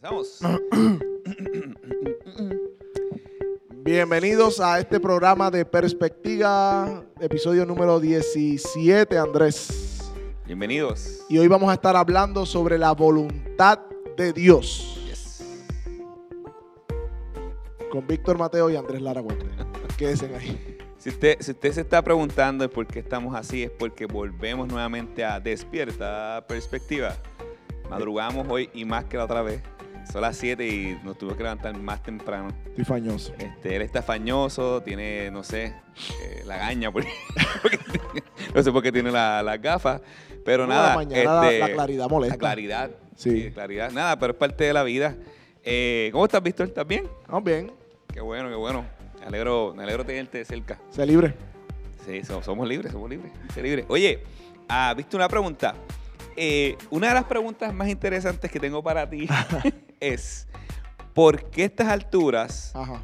Comenzamos. Bienvenidos a este programa de Perspectiva, episodio número 17, Andrés. Bienvenidos. Y hoy vamos a estar hablando sobre la voluntad de Dios Yes. con Víctor Mateo y Andrés Lara Huerta. Quédense ahí. Si usted, si usted se está preguntando por qué estamos así, es porque volvemos nuevamente a Despierta Perspectiva. Madrugamos hoy y más que la otra vez. Son las 7 y nos tuvimos que levantar más temprano. Estoy fañoso. Este, él está fañoso, tiene, no sé, eh, la gaña, porque, porque tiene- no sé por qué tiene la- las gafas, pero Por la nada. mañana la- este, la claridad molesta. La claridad, Sí. sí, claridad. Nada, pero es parte de la vida. Eh, ¿Cómo estás, Víctor? ¿Estás bien? Vamos bien, Qué bueno, qué bueno. Me alegro, me alegro tenerte de cerca. sé libre. Sí, so- somos libres, somos libres. sé libre. Oye, ah, viste una pregunta. Eh, una de las preguntas más interesantes que tengo para ti es, ¿por qué a estas alturas Ajá.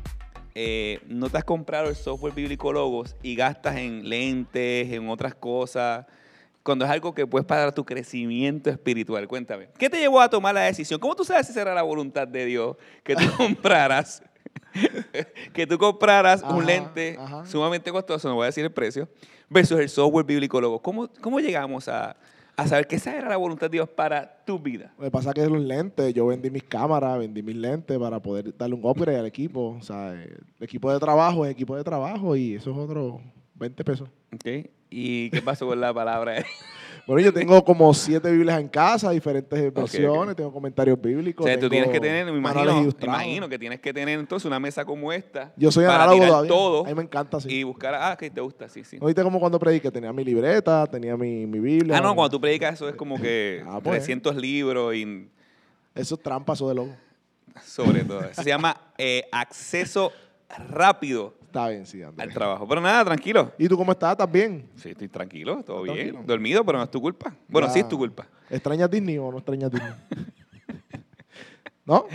eh, no te has comprado el software bíblico Logos y gastas en lentes, en otras cosas, cuando es algo que puedes para tu crecimiento espiritual? Cuéntame. ¿Qué te llevó a tomar la decisión? ¿Cómo tú sabes si será la voluntad de Dios que tú compraras? que tú compraras Ajá, un lente ajá. sumamente costoso, no voy a decir el precio, versus el software bíblico Logos. ¿Cómo, cómo llegamos a, a saber que esa era la voluntad de Dios para tu vida? Lo que pasa es que los lentes, yo vendí mis cámaras, vendí mis lentes para poder darle un upgrade al equipo. O sea, el equipo de trabajo es equipo de trabajo y eso es otro 20 pesos. ¿Ok? ¿Y qué pasó con la palabra? Bueno, yo tengo como siete Biblias en casa, diferentes versiones, tengo comentarios O bíblicos. sea, tú tienes que tener, me imagino, me imagino que tienes que tener entonces una mesa como esta. Yo soy para análogo tirar todavía. todo A mí me encanta, sí. y buscar, ah, que te gusta, sí, sí. ¿No viste como cuando prediqué? Tenía mi libreta, tenía mi, mi Biblia. Ah, no, cuando tú predicas eso es como que Ah, pues. 300 libros y Eso es trampa, eso de loco. sobre todo. Eso se llama eh, acceso rápido Está bien, sí, Andrés. al trabajo. Pero nada, tranquilo. ¿Y tú cómo estás? ¿Estás bien? Sí, estoy tranquilo, todo bien. Tranquilo. Dormido, pero no es tu culpa. Bueno, sí es tu culpa. ¿Extrañas Disney o no extrañas Disney? ¿No?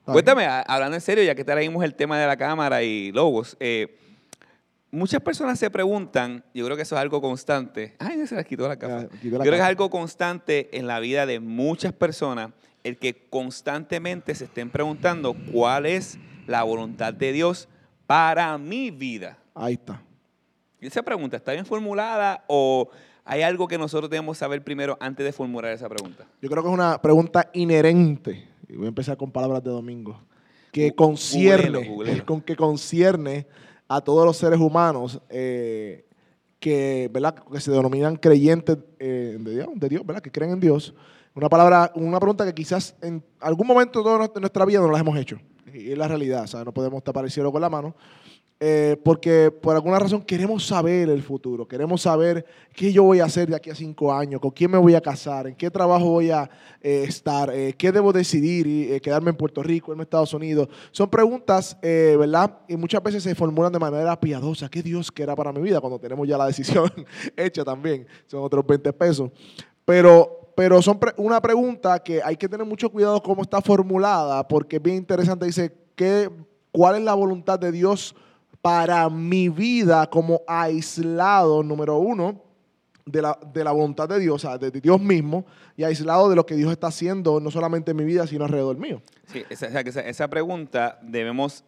Está. Cuéntame, a- hablando en serio, ya que traímos el tema de la cámara y logos, eh, muchas personas se preguntan, yo creo que eso es algo constante. Ay, se las quitó la Ya, capa. Yo creo que es capa. algo constante en la vida de muchas personas, el que constantemente se estén preguntando cuál es la voluntad de Dios para mi vida. Ahí está. Y esa pregunta, ¿está bien formulada o hay algo que nosotros debemos saber primero antes de formular esa pregunta? Yo creo que es una pregunta inherente. Y voy a empezar con palabras de domingo. Que Gu- concierne, con que concierne a todos los seres humanos eh, que, ¿verdad? que se denominan creyentes eh, de, Dios, de Dios, ¿verdad? que creen en Dios. Una palabra, una pregunta que quizás en algún momento de nuestra vida no la hemos hecho. Y es la realidad, ¿sabes? No podemos tapar el cielo con la mano. Eh, porque por alguna razón queremos saber el futuro, queremos saber qué yo voy a hacer de aquí a cinco años, con quién me voy a casar, en qué trabajo voy a eh, estar, eh, qué debo decidir, y, quedarme en Puerto Rico, a Estados Unidos. Son preguntas, ¿verdad? Y muchas veces se formulan de manera piadosa. ¿Qué Dios quiera para mi vida? Cuando tenemos ya la decisión hecha también. Son otros 20 pesos. Pero, pero son una pregunta que hay que tener mucho cuidado cómo está formulada, porque es bien interesante. Dice, ¿qué, ¿cuál es la voluntad de Dios para mi vida como aislado, número uno, de la, de la voluntad de Dios, o sea, de, Dios mismo, y aislado de lo que Dios está haciendo, no solamente en mi vida, sino alrededor mío? Sí, esa, esa pregunta debemos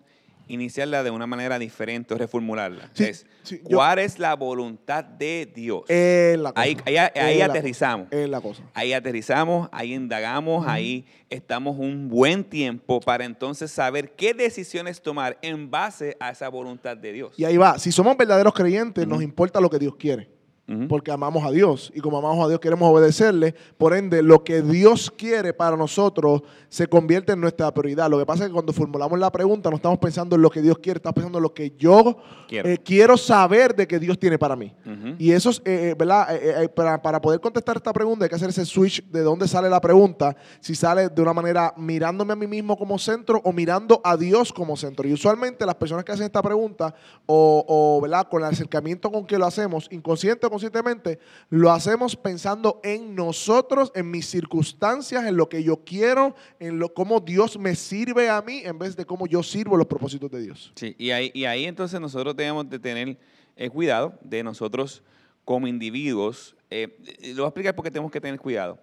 iniciarla de una manera diferente o reformularla. Sí, es, sí, yo- ¿cuál es la voluntad de Dios? Es la cosa. ahí ahí, ahí Es la aterrizamos. cosa, Es la cosa. Ahí aterrizamos, ahí indagamos, ahí estamos un buen tiempo para entonces saber qué decisiones tomar en base a esa voluntad de Dios. Y ahí va. Si somos verdaderos creyentes, nos importa lo que Dios quiere. Porque amamos a Dios. Y como amamos a Dios, queremos obedecerle. Por ende, lo que Dios quiere para nosotros se convierte en nuestra prioridad. Lo que pasa es que cuando formulamos la pregunta, no estamos pensando en lo que Dios quiere, estamos pensando en lo que yo Quiero. eh, quiero saber de que Dios tiene para mí. Y eso es, eh, eh, ¿verdad? Eh, eh, para, para poder contestar esta pregunta hay que hacer ese switch de dónde sale la pregunta, si sale de una manera mirándome a mí mismo como centro o mirando a Dios como centro. Y usualmente las personas que hacen esta pregunta, o, o, ¿verdad? con el acercamiento con que lo hacemos, inconsciente o lo hacemos pensando en nosotros, en mis circunstancias, en lo que yo quiero, en lo, cómo Dios me sirve a mí, en vez de cómo yo sirvo los propósitos de Dios. Sí, y ahí, y ahí entonces nosotros debemos de tener eh, cuidado de nosotros como individuos. eh, eh, lo voy a explicar porque tenemos que tener cuidado.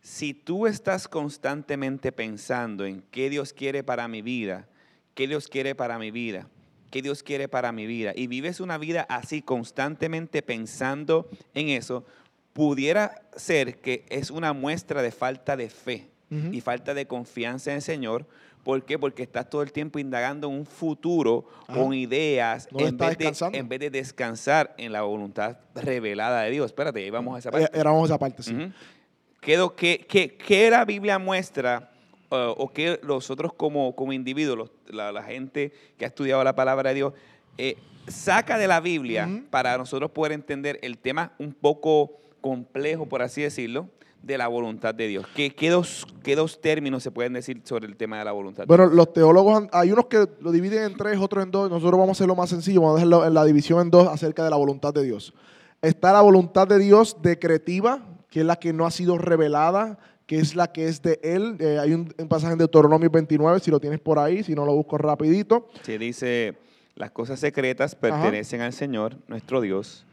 si tú estás constantemente pensando en qué Dios quiere para mi vida, qué Dios quiere para mi vida, qué Dios quiere para mi vida, y vives una vida así constantemente pensando en eso, pudiera ser que es una muestra de falta de fe y falta de confianza en el Señor. ¿Por qué? Porque estás todo el tiempo indagando en un futuro Ajá. con ideas No en, vez de, en vez de descansar en la voluntad revelada de Dios. Espérate, ahí vamos a esa parte. Éramos esa parte, sí. Ujú. Quedo- ¿Qué, qué- qué la Biblia muestra uh, o que nosotros como, como individuos, los- la, la gente que ha estudiado la palabra de Dios, eh, saca de la Biblia para nosotros poder entender el tema un poco complejo, por así decirlo, de la voluntad de Dios? ¿Qué, qué dos, qué dos términos se pueden decir sobre el tema de la voluntad de Bueno, los teólogos, hay unos que lo dividen en tres, otros en dos. Nosotros vamos a hacerlo más sencillo, vamos a dejarlo en la división en dos acerca de la voluntad de Dios. Está la voluntad de Dios decretiva, que es la que no ha sido revelada, que es la que es de Él. Eh, hay un, un pasaje en Deuteronomio 29, si lo tienes por ahí, si no lo busco rapidito. Se dice, las cosas secretas pertenecen al Señor, nuestro Dios,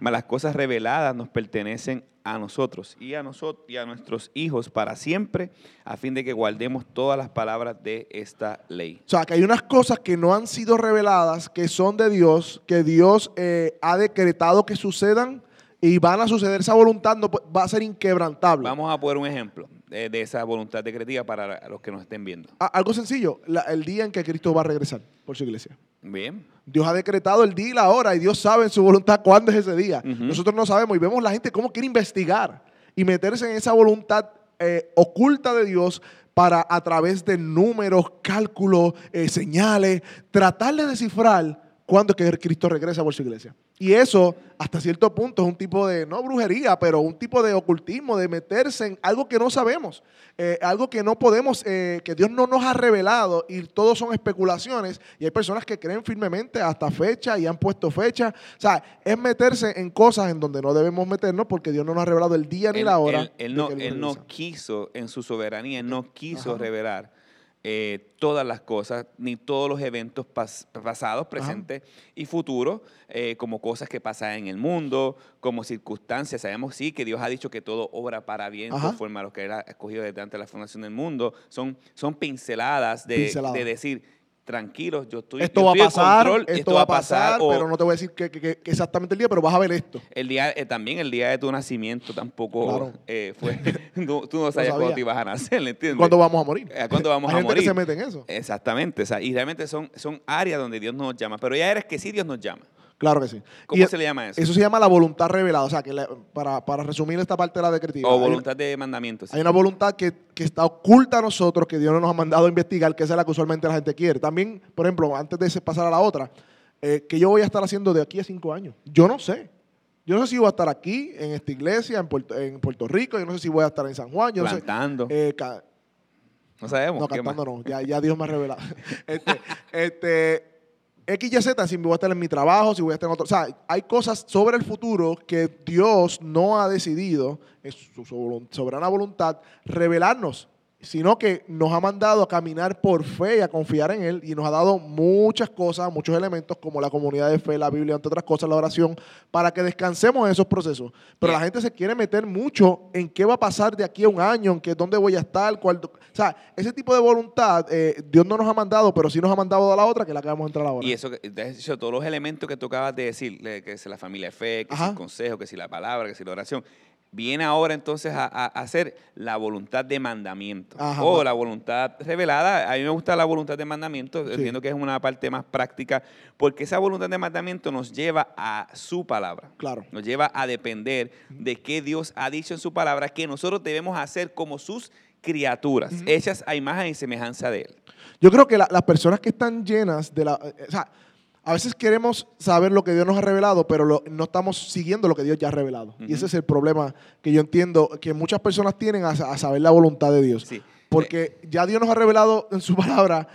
mas las cosas reveladas nos pertenecen a nosotros y a nosotros y a nuestros hijos para siempre, a fin de que guardemos todas las palabras de esta ley. O sea, que hay unas cosas que no han sido reveladas, que son de Dios, que Dios eh, ha decretado que sucedan y van a suceder. Esa voluntad no, va a ser inquebrantable. Vamos a poner un ejemplo de, de esa voluntad decretiva para los que nos estén viendo. Algo sencillo, la- el día en que Cristo va a regresar por su iglesia. Bien, Dios ha decretado el día y la hora y Dios sabe en su voluntad cuándo es ese día. Nosotros no sabemos y vemos la gente cómo quiere investigar y meterse en esa voluntad eh, oculta de Dios para a través de números, cálculos, eh, señales, tratar de descifrar cuándo es que Cristo regresa por su iglesia. Y eso, hasta cierto punto, es un tipo de, no brujería, pero un tipo de ocultismo, de meterse en algo que no sabemos, eh, algo que no podemos, eh, que Dios no nos ha revelado y todo son especulaciones. Y hay personas que creen firmemente hasta fecha y han puesto fecha. O sea, es meterse en cosas en donde no debemos meternos porque Dios no nos ha revelado el día ni él, la hora. él- él no, él no quiso, en su soberanía, él no quiso Ajá. revelar eh, todas las cosas, ni todos los eventos pas- pasados, presentes y futuros, eh, como cosas que pasan en el mundo, como circunstancias. Sabemos, sí, que Dios ha dicho que todo obra para bien Ajá. conforme a lo que Él ha escogido desde antes de la fundación del mundo. Son, son pinceladas de, Pinceladas. de decir, tranquilos, yo estoy, Esto yo va a estoy pasar, control, esto, va a pasar, o- pero no te voy a decir que, que- que- que exactamente el día, pero vas a ver esto. el día, eh, también el día de tu nacimiento tampoco Claro. eh, fue. tú, tú no sabías sabía. cuándo te ibas a nacer, ¿entiendes? ¿Cuándo vamos a morir? Eh, ¿Cuándo vamos Hay a gente que morir? se mete en eso. Exactamente. o sea, y realmente son, son áreas donde Dios nos llama. Pero ya eres que sí Dios nos llama. Claro que sí. ¿Cómo Y se le llama eso? Eso se llama la voluntad revelada. O sea, que la- para, para resumir esta parte de la decretiva. o hay- voluntad de mandamientos. Hay una voluntad que, que está oculta a nosotros, que Dios no nos ha mandado a investigar, que esa es la que usualmente la gente quiere. También, por ejemplo, antes de pasar a la otra, eh, que yo voy a estar haciendo de aquí a cinco años. Yo no sé. Yo no sé si voy a estar aquí, en esta iglesia, en Puerto, en Puerto Rico. Yo no sé si voy a estar en San Juan. Yo no sé. Plantando. Eh, no sabemos. no, cantando no. Ya, ya Dios me ha revelado. este, este, X, Y, Z, si voy a estar en mi trabajo, si voy a estar en otro. O sea, hay cosas sobre el futuro que Dios no ha decidido, en su soberana voluntad, revelarnos, sino que nos ha mandado a caminar por fe y a confiar en Él y nos ha dado muchas cosas, muchos elementos como la comunidad de fe, la Biblia, entre otras cosas, la oración, para que descansemos en esos procesos. Pero la gente se quiere meter mucho en qué va a pasar de aquí a un año, en qué, dónde voy a estar, cuál, o sea, ese tipo de voluntad eh, Dios no nos ha mandado, pero sí nos ha mandado a la otra, que es la que vamos a entrar ahora. Y eso, hecho, todos los elementos que tú acabas de decir, que es la familia de fe, que es el consejo, que si la palabra, que si la oración, viene ahora entonces a, hacer la voluntad de mandamiento. Ajá. o la voluntad revelada. A mí me gusta la voluntad de mandamiento, Sí. entiendo que es una parte más práctica, porque esa voluntad de mandamiento nos lleva a su palabra. Claro. Nos lleva a depender de qué Dios ha dicho en su palabra, que nosotros debemos hacer como sus criaturas, Ujú. hechas a imagen y semejanza de Él. Yo creo que la- las personas que están llenas de la... eh, o sea, a veces queremos saber lo que Dios nos ha revelado, pero lo- no estamos siguiendo lo que Dios ya ha revelado. Y ese es el problema que yo entiendo que muchas personas tienen a, a saber la voluntad de Dios. Sí. Porque ya Dios nos ha revelado en su palabra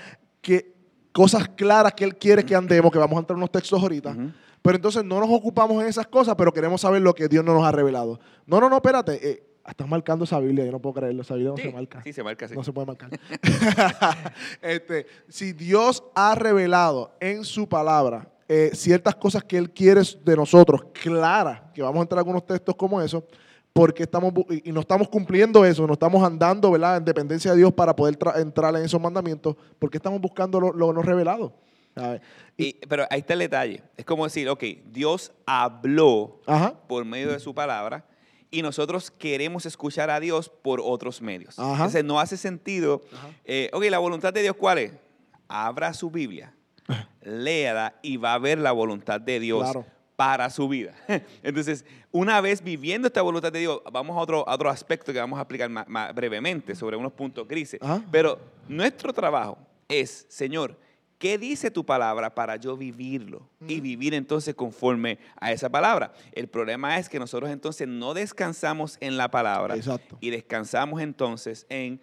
que cosas claras que Él quiere que andemos, que vamos a entrar en unos textos ahorita. Pero entonces no nos ocupamos en esas cosas, pero queremos saber lo que Dios no nos ha revelado. No, no, no, espérate. eh, estás marcando esa Biblia, yo no puedo creerlo. Esa Biblia no Sí, se marca. sí, se marca así. No se puede marcar. este, si Dios ha revelado en su palabra eh, ciertas cosas que Él quiere de nosotros, claras, que vamos a entrar en algunos textos como eso, porque estamos y no estamos cumpliendo eso, no estamos andando, ¿verdad? En dependencia de Dios para poder tra- entrar en esos mandamientos, porque estamos buscando lo, lo no revelado. ¿sabes? Y- pero ahí está el detalle. Es como decir, ok, Dios habló Ajá. por medio de su palabra y nosotros queremos escuchar a Dios por otros medios. Ajá. Entonces no hace sentido, eh, ok, la voluntad de Dios cuál es? Abra su Biblia, léala y va a ver la voluntad de Dios Claro. para su vida. Entonces, una vez viviendo esta voluntad de Dios, vamos a otro, a otro aspecto que vamos a explicar más, más brevemente sobre unos puntos grises. Ajá. Pero nuestro trabajo es, Señor, ¿qué dice tu palabra para yo vivirlo? Y vivir entonces conforme a esa palabra. El problema es que nosotros entonces no descansamos en la palabra. Exacto. Y descansamos entonces en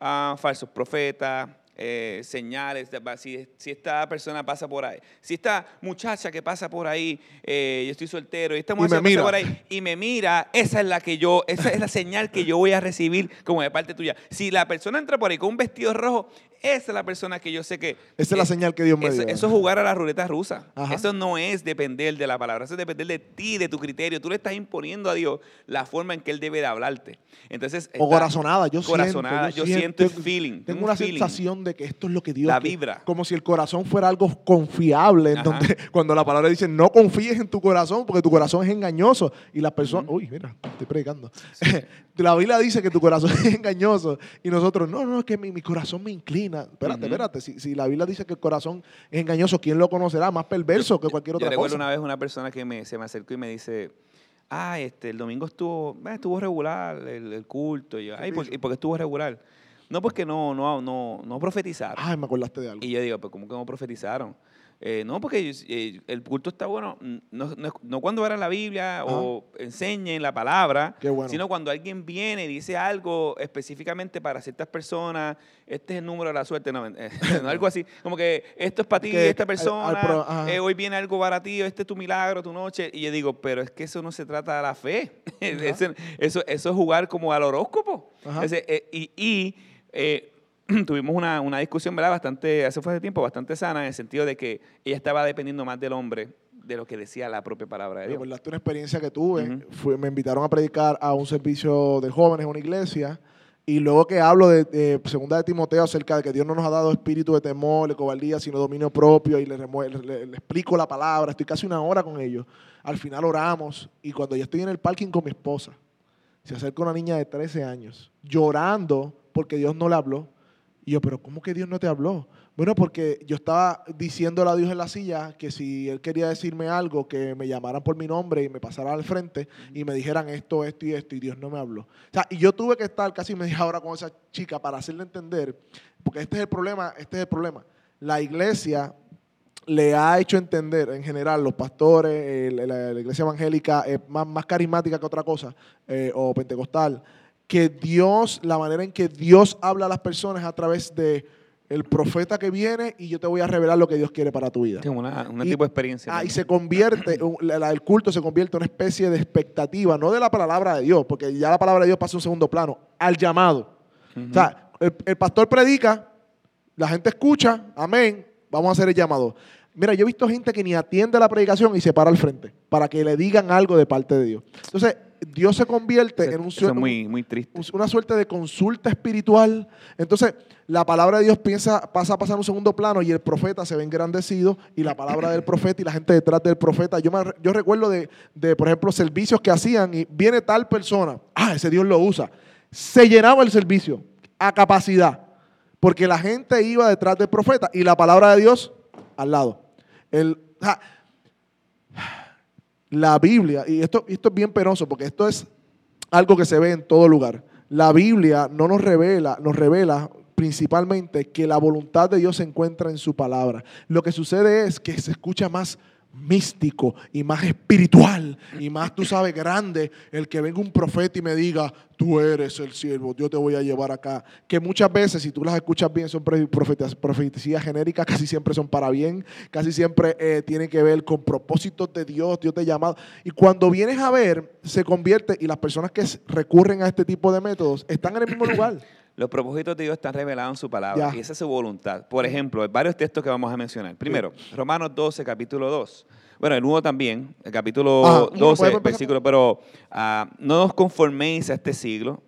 ah, falsos profetas, eh, señales. Si, si esta persona pasa por ahí, si esta muchacha que pasa por ahí, eh, yo estoy soltero, y esta Y muchacha que pasa por ahí y me mira, esa es la que yo, esa es la señal que yo voy a recibir como de parte tuya. Si la persona entra por ahí con un vestido rojo, esa es la persona que yo sé que. Esa es la señal que Dios me dio. eso es jugar a la ruleta rusa. Ajá. Eso no es depender de la palabra, eso es depender de ti, de tu criterio. Tú le estás imponiendo a Dios la forma en que Él debe de hablarte. Entonces, O corazonada, yo corazonada, siento. yo siento el feeling, Tengo un una feeling. sensación de que esto es lo que Dios La vibra. Como si el corazón fuera algo confiable. En Ajá. donde, cuando la palabra dice, no confíes en tu corazón, porque tu corazón es engañoso. Y las personas, uy, mira, estoy predicando. la Biblia dice que tu corazón es engañoso. Y nosotros, no, no, es que mi, mi corazón me inclina. Espérate, espérate. Si, si la Biblia dice que el corazón es engañoso, ¿quién lo conocerá? Más perverso que cualquier Yo otra recuerdo cosa. una vez una persona que me, se me acercó y me dice, ah, este, el domingo estuvo, eh, estuvo regular el, el culto. Y yo, ay, ¿por, ¿y por qué estuvo regular? No, porque no, no, no, no profetizaron. Ay, me acordaste de algo. Y yo digo, pues ¿cómo que no profetizaron? Eh, no, porque eh, el culto está bueno, mm, no, no, no cuando abran la Biblia o enseñen la palabra, bueno. sino cuando alguien viene y dice algo específicamente para ciertas personas, este es el número de la suerte, no, eh, no, algo así, como que esto es para ti, esta persona, al pro- ajá. eh, hoy viene algo para ti, este es tu milagro, tu noche, y yo digo, pero es que eso no se trata de la fe, eso, eso es jugar como al horóscopo. Ajá. Ese, y y, eh, tuvimos una, una discusión, ¿verdad? Bastante, hace fue tiempo, bastante sana, en el sentido de que ella estaba dependiendo más del hombre de lo que decía la propia palabra de Dios. acordaste una experiencia que tuve. Me invitaron a predicar a un servicio de jóvenes en una iglesia. Y luego que hablo de, de segunda de Timoteo acerca de que Dios no nos ha dado espíritu de temor, de cobardía, sino dominio propio, y le, remue- le- le- le explico la palabra, estoy casi una hora con ellos. Al final oramos, y cuando yo estoy en el parking con mi esposa, se acerca una niña de 13 años, llorando porque Dios no le habló. Y yo, pero ¿cómo que Dios no te habló? Bueno, porque yo estaba diciéndole a Dios en la silla que si Él quería decirme algo, que me llamaran por mi nombre y me pasaran al frente y me dijeran esto, esto y esto, y Dios no me habló. O sea, y yo tuve que estar casi media hora con esa chica para hacerle entender, porque este es el problema, este es el problema. La iglesia le ha hecho entender, en general, los pastores, la, iglesia evangélica es más, más carismática que otra cosa, eh, o pentecostal, que Dios, la manera en que Dios habla a las personas a través de el profeta que viene y yo te voy a revelar lo que Dios quiere para tu vida. Es una, una Y- tipo de experiencia. Ah, y se convierte, el culto se convierte en una especie de expectativa, no de la palabra de Dios, porque ya la palabra de Dios pasa a un segundo plano, al llamado. O sea, el, el pastor predica, la gente escucha, amén, vamos a hacer el llamado. Mira, yo he visto gente que ni atiende la predicación y se para al frente para que le digan algo de parte de Dios. Entonces, Dios se convierte Eso- en un, eso muy, muy triste. un- una suerte de consulta espiritual. Entonces, la palabra de Dios piensa, pasa a pasar a un segundo plano y el profeta se ve engrandecido y la palabra del profeta y la gente detrás del profeta. Yo, me- yo recuerdo de, de, por ejemplo, servicios que hacían y viene tal persona, ah, ese Dios lo usa. Se llenaba el servicio a capacidad porque la gente iba detrás del profeta y la palabra de Dios al lado. El, o sea, la Biblia, y esto, esto es bien penoso porque esto es algo que se ve en todo lugar. La Biblia no nos revela, nos revela principalmente que la voluntad de Dios se encuentra en su palabra. Lo que sucede es que se escucha más místico y más espiritual y más, tú sabes, grande el que venga un profeta y me diga, tú eres el siervo, yo te voy a llevar acá. Que muchas veces, si tú las escuchas bien, son profetas- profecías genéricas, casi siempre son para bien, casi siempre eh, tienen que ver con propósitos de Dios, Dios te ha llamado. Y cuando vienes a ver, se convierte, y las personas que recurren a este tipo de métodos están en el mismo lugar. Los propósitos de Dios están revelados en su palabra Ya. y esa es su voluntad. Por ejemplo, hay varios textos que vamos a mencionar. Primero, Romanos 12, capítulo 2. Bueno, el 1 también, el capítulo Ajá, uno, 12, podemos empezar versículo, pero ah, no os conforméis a este siglo,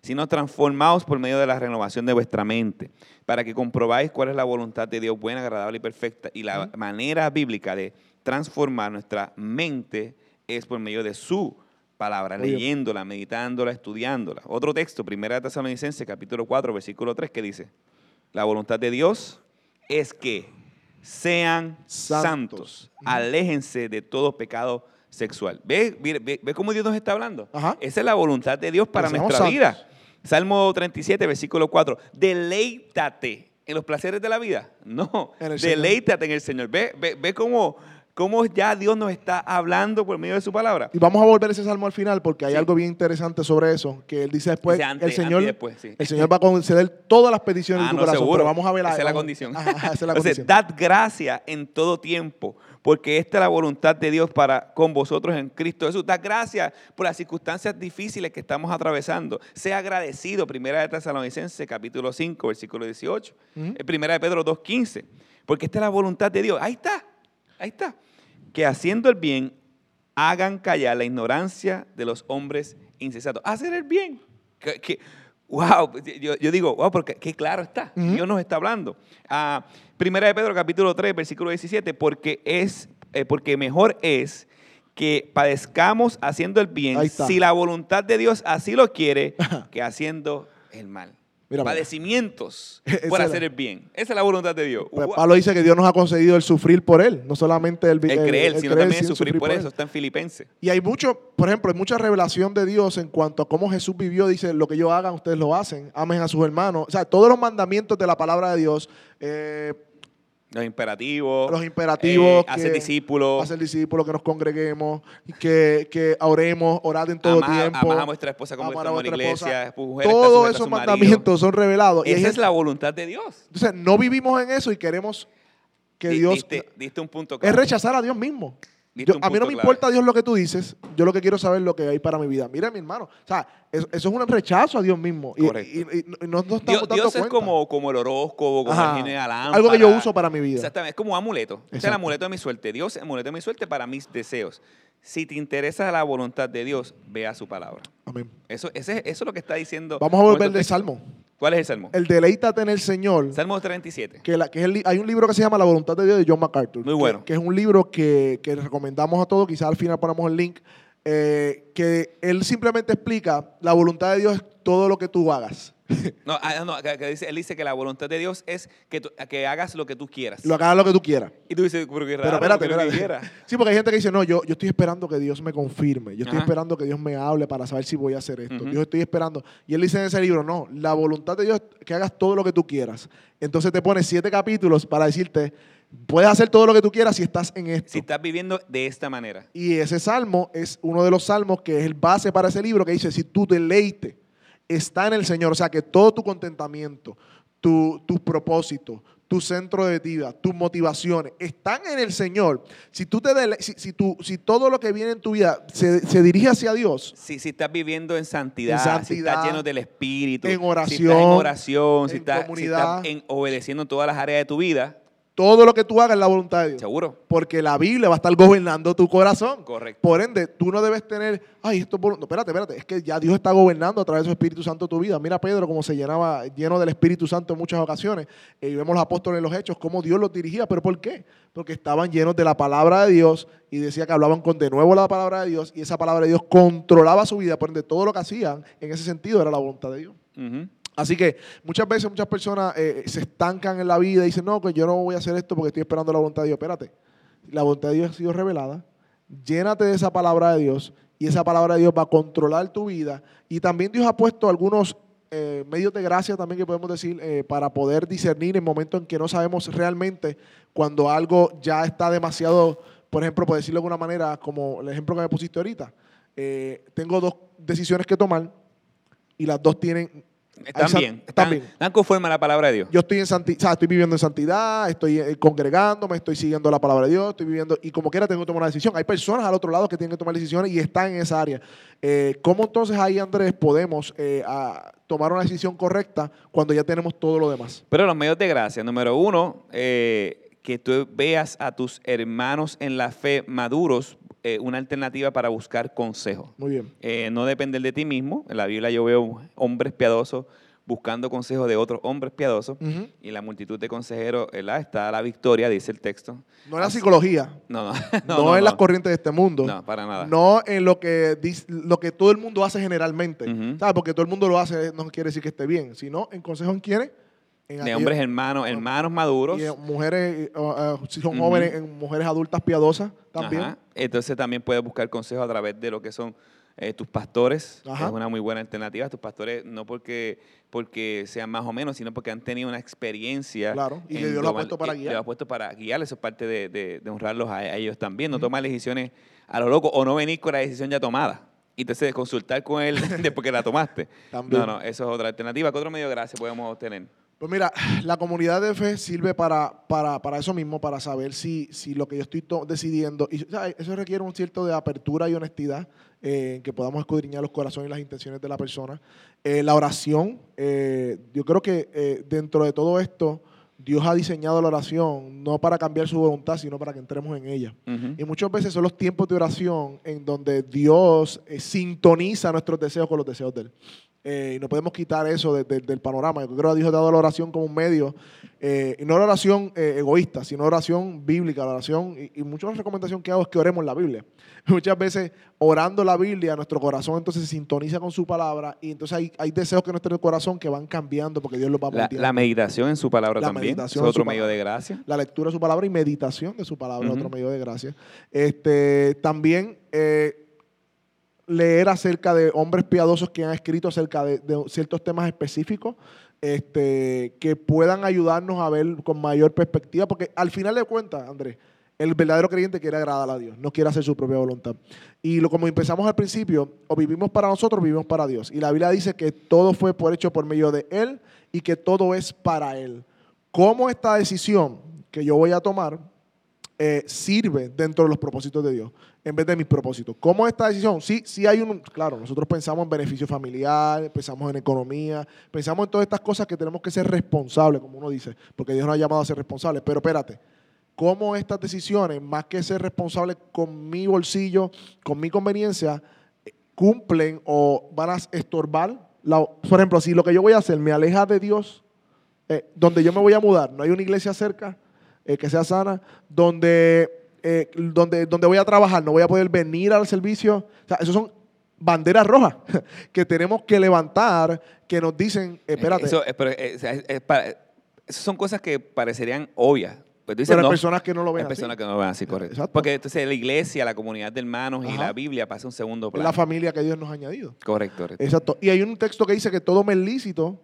sino transformaos por medio de la renovación de vuestra mente, para que comprobáis cuál es la voluntad de Dios buena, agradable y perfecta. Y la manera bíblica de transformar nuestra mente es por medio de su palabra, leyéndola, meditándola, estudiándola. Otro texto, Primera de Tesalonicenses, capítulo 4, versículo 3, que dice, la voluntad de Dios es que sean Santos. santos, aléjense de todo pecado sexual. ¿Ve, ve, ve- ve cómo Dios nos está hablando? Ajá. Esa es la voluntad de Dios para nuestra vida. Salmo 37, versículo 4. Deleítate en los placeres de la vida. No, En Señor. deleítate en el Señor. Ve, ve, ve cómo, cómo ya Dios nos está hablando por medio de su palabra. Y vamos a volver a ese salmo al final porque hay Sí. algo bien interesante sobre eso, que él dice después, antes- el, Señor, después, sí. el Señor va a conceder todas las peticiones Ah, de tu no, corazón, seguro. pero vamos a ver Esa es la condición. Ajá, esa es la Entonces, condición. dad gracia en todo tiempo, porque esta es la voluntad de Dios para con vosotros en Cristo Jesús. Dad gracias por las circunstancias difíciles que estamos atravesando. Sea agradecido. Primera de Tesalonicenses, capítulo 5, versículo 18. Ujú. Eh, Primera de Pedro 2.15. Porque esta es la voluntad de Dios. Ahí está. Ahí está. Que haciendo el bien, hagan callar la ignorancia de los hombres insensatos. Hacer el bien. Que, que- wow, yo, yo digo, wow, porque qué claro está. Dios nos está hablando. Ah, Primera de Pedro, capítulo 3, versículo 17, porque es, eh, porque mejor es que padezcamos haciendo el bien, si la voluntad de Dios así lo quiere, que haciendo el mal. Mira, mira. Padecimientos Esa por hacer el bien. Esa es la voluntad de Dios. Pues. Pablo dice que Dios nos ha concedido el sufrir por él, no solamente el, el creer, el sino creer, también sino sufrir por eso. Está en Filipenses. Y hay mucho, por ejemplo, hay mucha revelación de Dios en cuanto a cómo Jesús vivió. Dice, lo que yo hagan, ustedes lo hacen. Amen a sus hermanos. O sea, todos los mandamientos de la palabra de Dios, eh, Los imperativos. los imperativos, eh, hacer discípulos. hacer discípulos, que nos congreguemos, que, que oremos, orad en todo amar, tiempo. amar a vuestra esposa como amar a estamos en la vuestra iglesia. Todos esos mandamientos son revelados. Y Esa es gente- la voluntad de Dios. Entonces, no vivimos en eso y queremos que Di- Dios... Diste, diste un punto es claro. rechazar a Dios mismo. Yo- a mí no me clave. importa Dios lo que tú dices, yo lo que quiero saber es lo que hay para mi vida. Mira, mi hermano, o sea, eso, eso es un rechazo a Dios mismo. Y, Correcto. y- y- y no nos estamos Dios, dando Dios es como, como el horóscopo, como Ajá. el genio de lámpara. Algo que yo uso para mi vida. Exactamente, es como un amuleto. Este es el amuleto de mi suerte. Dios es el amuleto de mi suerte para mis deseos. Si te interesa la voluntad de Dios, vea su palabra. Amén. Eso, ese- eso es lo que está diciendo. Vamos a volver nuestro de texto. Salmo. ¿Cuál es el salmo? El deleítate en el Señor. Salmo 37. Que, la- que es el hay un libro que se llama La voluntad de Dios de John MacArthur. Muy que- bueno. Que, es un libro que, que recomendamos a todos. Quizás al final ponemos el link. eh, que él simplemente explica la voluntad de Dios es todo lo que tú hagas. No, ah, no, él dice que la voluntad de Dios es que, tú- que hagas lo que tú quieras. Lo hagas lo que tú quieras. y tú dices, pero qué raro, Pero espérate, porque lo que espérate. Sí, porque hay gente que dice, no, yo, yo estoy esperando que Dios me confirme. Yo estoy Ajá. esperando que Dios me hable para saber si voy a hacer esto. Ujú. Dios estoy esperando. Y él dice en ese libro, no, la voluntad de Dios es que hagas todo lo que tú quieras. Entonces te pone siete capítulos para decirte, puedes hacer todo lo que tú quieras si estás en esto. Si estás viviendo de esta manera. Y ese salmo es uno de los salmos que es el base para ese libro que dice, si tu deleite está en el Señor, o sea que todo tu contentamiento, tu, tus propósitos, tu centro de vida, tus motivaciones están en el Señor. Si, tú te dele- si, si, tú- si todo lo que viene en tu vida se, se dirige hacia Dios, Si, si estás viviendo en santidad, En si estás lleno del Espíritu, en si oración, estás en oración, si en estás, si comunidad. estás en- obedeciendo en todas las áreas de tu vida, todo lo que tú hagas es la voluntad de Dios. seguro. Porque la Biblia va a estar gobernando tu corazón. Correcto. Por ende, tú no debes tener, ay, esto es. No, espérate, espérate, es que ya Dios está gobernando a través de su Espíritu Santo tu vida. Mira Pedro cómo se llenaba lleno del Espíritu Santo en muchas ocasiones. Eh, y vemos los apóstoles en los hechos, cómo Dios los dirigía. ¿Pero por qué? Porque estaban llenos de la palabra de Dios y decía que hablaban con de nuevo la palabra de Dios y esa palabra de Dios controlaba su vida. Por ende, todo lo que hacían en ese sentido era la voluntad de Dios. Ujú. Así que muchas veces muchas personas eh, se estancan en la vida y dicen, no, que yo no voy a hacer esto porque estoy esperando la voluntad de Dios. Espérate, la voluntad de Dios ha sido revelada. Llénate de esa palabra de Dios y esa palabra de Dios va a controlar tu vida. Y también Dios ha puesto algunos eh, medios de gracia también que podemos decir eh, para poder discernir en momentos en que no sabemos realmente cuando algo ya está demasiado, por ejemplo, por decirlo de alguna manera, como el ejemplo que me pusiste ahorita. Eh, tengo dos decisiones que tomar y las dos tienen Están Exacto, bien. están bien. están conforme a la palabra de Dios. Yo estoy en santi- o sea, estoy viviendo en santidad, estoy eh, congregándome, estoy siguiendo la palabra de Dios, estoy viviendo, y como quiera tengo que tomar una decisión. Hay personas al otro lado que tienen que tomar decisiones y están en esa área. Eh, ¿Cómo entonces ahí, Andrés, podemos eh, a- tomar una decisión correcta cuando ya tenemos todo lo demás? Pero los medios de gracia, número uno, eh, que tú veas a tus hermanos en la fe maduros, eh, una alternativa para buscar consejo. Muy bien. Eh, no depender de ti mismo. En la Biblia yo veo hombres piadosos buscando consejos de otros hombres piadosos. Y la multitud de consejeros ¿verdad? está la victoria, dice el texto. No en la psicología, No, no, no, en las corrientes de este mundo. No, para nada. No en lo que, lo que todo el mundo hace generalmente. ¿Sabes? Porque todo el mundo lo hace no quiere decir que esté bien, sino en consejo en quiénes. De aquellos- hombres hermanos, hermanos maduros. y mujeres, uh, uh, si son jóvenes, en mujeres adultas piadosas también. Ajá. Entonces también puedes buscar consejos a través de lo que son eh, tus pastores. Ajá. Es una muy buena alternativa. Tus pastores no porque, porque sean más o menos, sino porque han tenido una experiencia. Claro, y Dios lo ha puesto para guiar. Lo ha puesto para guiar. Eso es parte de, de- de honrarlos a, a ellos también. No tomar decisiones a lo loco o no venir con la decisión ya tomada. Y entonces consultar con él después que la tomaste. También. No, no, eso es otra alternativa. ¿Qué otro medio de gracia podemos obtener? Pues mira, la comunidad de fe sirve para, para, para eso mismo, para saber si, si lo que yo estoy to- decidiendo, y eso requiere un cierto de apertura y honestidad, eh, que podamos escudriñar los corazones y las intenciones de la persona. Eh, la oración, eh, yo creo que eh, dentro de todo esto, Dios ha diseñado la oración no para cambiar su voluntad, sino para que entremos en ella. Y muchas veces son los tiempos de oración en donde Dios eh, sintoniza nuestros deseos con los deseos de Él. Eh, y no podemos quitar eso de- de- del panorama. Yo creo que Dios ha dado la oración como un medio, eh, y no la oración egoísta, sino oración bíblica, la oración, y, y mucho la recomendación que hago es que oremos la Biblia. Muchas veces orando la Biblia, nuestro corazón entonces se sintoniza con su palabra, y entonces hay, hay deseos que nuestro corazón que van cambiando porque Dios los va La, la meditación en su palabra La también. meditación es otro medio palabra. de gracia. la lectura de su palabra y meditación de su palabra, Ujú. otro medio de gracia. Este, también eh, leer acerca de hombres piadosos que han escrito acerca de, de ciertos temas específicos este, que puedan ayudarnos a ver con mayor perspectiva, porque al final de cuentas, Andrés, el verdadero creyente quiere agradar a Dios, no quiere hacer su propia voluntad. Y lo, como empezamos al principio, o vivimos para nosotros o vivimos para Dios. Y la Biblia dice que todo fue por hecho por medio de Él y que todo es para Él. ¿Cómo esta decisión que yo voy a tomar eh, sirve dentro de los propósitos de Dios en vez de mis propósitos? ¿Cómo esta decisión? Sí, sí hay un, claro, nosotros pensamos en beneficio familiar, pensamos en economía, pensamos en todas estas cosas que tenemos que ser responsables, como uno dice, porque Dios nos ha llamado a ser responsables. Pero espérate, ¿cómo estas decisiones, más que ser responsables con mi bolsillo, con mi conveniencia, cumplen o van a estorbar? la- por ejemplo, si lo que yo voy a hacer me aleja de Dios, eh, donde yo me voy a mudar, no hay una iglesia cerca eh, que sea sana, donde, eh, donde, donde voy a trabajar, no voy a poder venir al servicio. O sea, esos son banderas rojas que tenemos que levantar, que nos dicen, espérate, Eso, es- pero, es- es para- son cosas que parecerían obvias. Pues dices, pero hay no, personas que no lo ven hay así. personas que no lo ven así, correcto. Exacto. Porque entonces la iglesia, la comunidad de hermanos y Ajá. la Biblia pasa a un segundo plano. la familia que Dios nos ha añadido. correcto, correcto. Exacto. Y hay un texto que dice que todo me es lícito,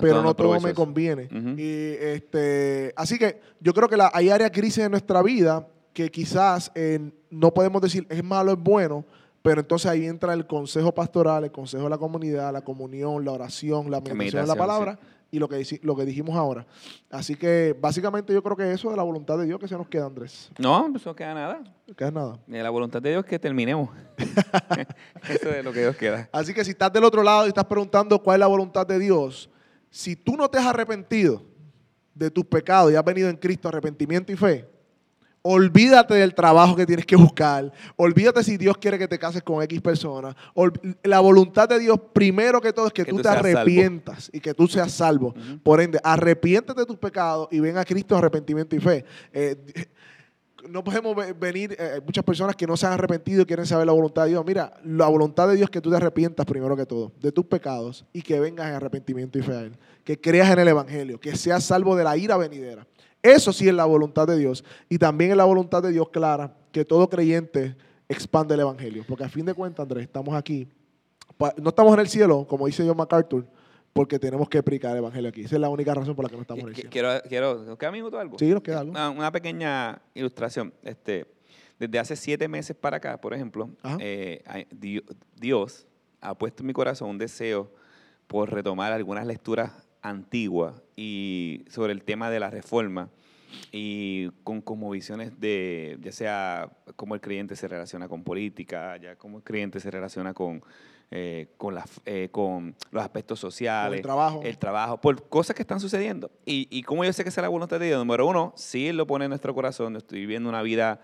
pero no todo me conviene. Y este, así que yo creo que la- hay áreas grises en nuestra vida que quizás eh, no podemos decir es malo, es bueno, pero entonces ahí entra el consejo pastoral, el consejo de la comunidad, la comunión, la oración, la meditación de la palabra y lo que, dici- lo que dijimos ahora. Así que básicamente yo creo que eso es la voluntad de Dios que se nos queda, Andrés. No, pues no queda nada. No queda nada. Eh, La voluntad de Dios que terminemos. Eso es lo que Dios queda. Así que si estás del otro lado y estás preguntando cuál es la voluntad de Dios, si tú no te has arrepentido de tus pecados y has venido en Cristo arrepentimiento y fe, olvídate del trabajo que tienes que buscar, olvídate si Dios quiere que te cases con X persona. La voluntad de Dios, primero que todo, es que, Que tú tú te salvo. arrepientas y que tú seas salvo. Por ende, arrepiéntete de tus pecados y ven a Cristo en arrepentimiento y fe. Eh, no podemos ve- venir, eh, muchas personas que no se han arrepentido y quieren saber la voluntad de Dios. Mira, la voluntad de Dios es que tú te arrepientas primero que todo de tus pecados y que vengas en arrepentimiento y fe a Él. Que creas en el Evangelio, que seas salvo de la ira venidera. Eso sí es la voluntad de Dios. Y también es la voluntad de Dios clara que todo creyente expande el Evangelio. Porque a fin de cuentas, Andrés, estamos aquí. No estamos en el cielo, como dice John MacArthur, porque tenemos que predicar el Evangelio aquí. Esa es la única razón por la que no estamos en el cielo. Quiero, quiero, ¿nos queda minuto algo? Sí, nos queda algo. Una, una pequeña ilustración. Este, desde hace siete meses para acá, por ejemplo, eh, Dios ha puesto en mi corazón un deseo por retomar algunas lecturas antiguas y sobre el tema de la reforma y con como visiones de, ya sea cómo el creyente se relaciona con política, ya cómo el creyente se relaciona con, eh, con, las, eh, con los aspectos sociales, el trabajo. el trabajo, por cosas que están sucediendo. Y, y cómo yo sé que es la voluntad de Dios, número uno, sí Él lo pone en nuestro corazón, estoy viviendo una vida,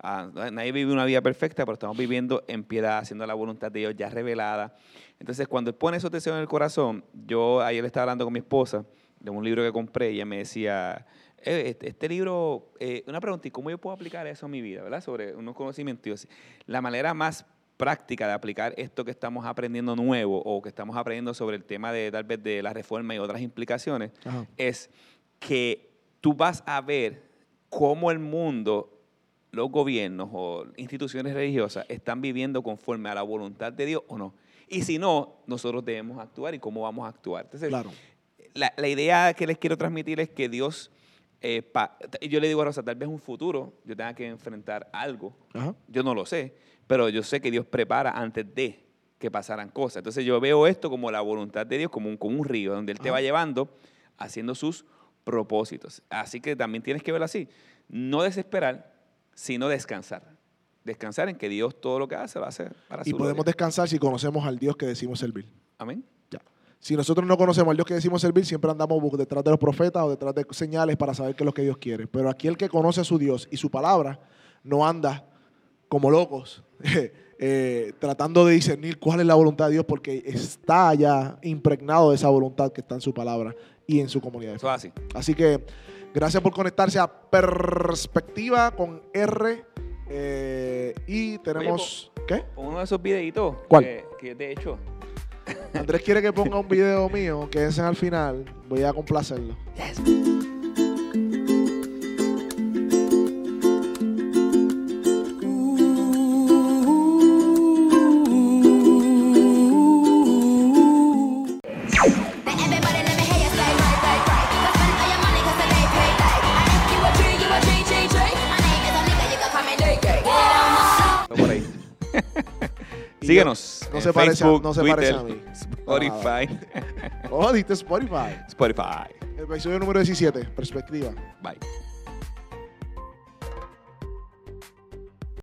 ah, nadie vive una vida perfecta, pero estamos viviendo en piedad, haciendo la voluntad de Dios ya revelada. Entonces, cuando Él pone esos deseos en el corazón, yo ayer estaba hablando con mi esposa de un libro que compré y ella me decía, eh, este, este libro, eh, una pregunta, ¿y cómo yo puedo aplicar eso a mi vida? ¿verdad? Sobre unos conocimientos. La manera más práctica de aplicar esto que estamos aprendiendo nuevo o que estamos aprendiendo sobre el tema de tal vez de la reforma y otras implicaciones Ajá. es que tú vas a ver cómo el mundo, los gobiernos o instituciones religiosas están viviendo conforme a la voluntad de Dios o no. Y si no, nosotros debemos actuar y cómo vamos a actuar. Entonces, Claro. La, la idea que les quiero transmitir es que Dios, eh, pa- yo le digo a Rosa, tal vez un futuro yo tenga que enfrentar algo, Ajá. yo no lo sé, pero yo sé que Dios prepara antes de que pasaran cosas. Entonces yo veo esto como la voluntad de Dios, como un, como un río, donde Él te va llevando haciendo sus propósitos. Así que también tienes que verlo así. No desesperar, sino descansar. Descansar en que Dios todo lo que hace lo hace para Y su podemos gloria. descansar si conocemos al Dios que decimos servir. Amén. Si nosotros no conocemos al Dios que decimos servir, siempre andamos detrás de los profetas o detrás de señales para saber qué es lo que Dios quiere. Pero aquí el que conoce a su Dios y su palabra no anda como locos eh, tratando de discernir cuál es la voluntad de Dios porque está ya impregnado de esa voluntad que está en su palabra y en su comunidad. Eso es así. Así que gracias por conectarse a Perspectiva con R. eh, y tenemos... ¿Qué? Uno de esos videitos ¿Cuál? Que, que yo te he hecho. Andrés quiere que ponga un video mío, que es al final. Voy a complacerlo. Síguenos. No se parece a- Facebook, no se Twitter, parece a mí. Spotify. Oh, diste Spotify. Spotify. Episodio número 17, Perspectiva. Bye.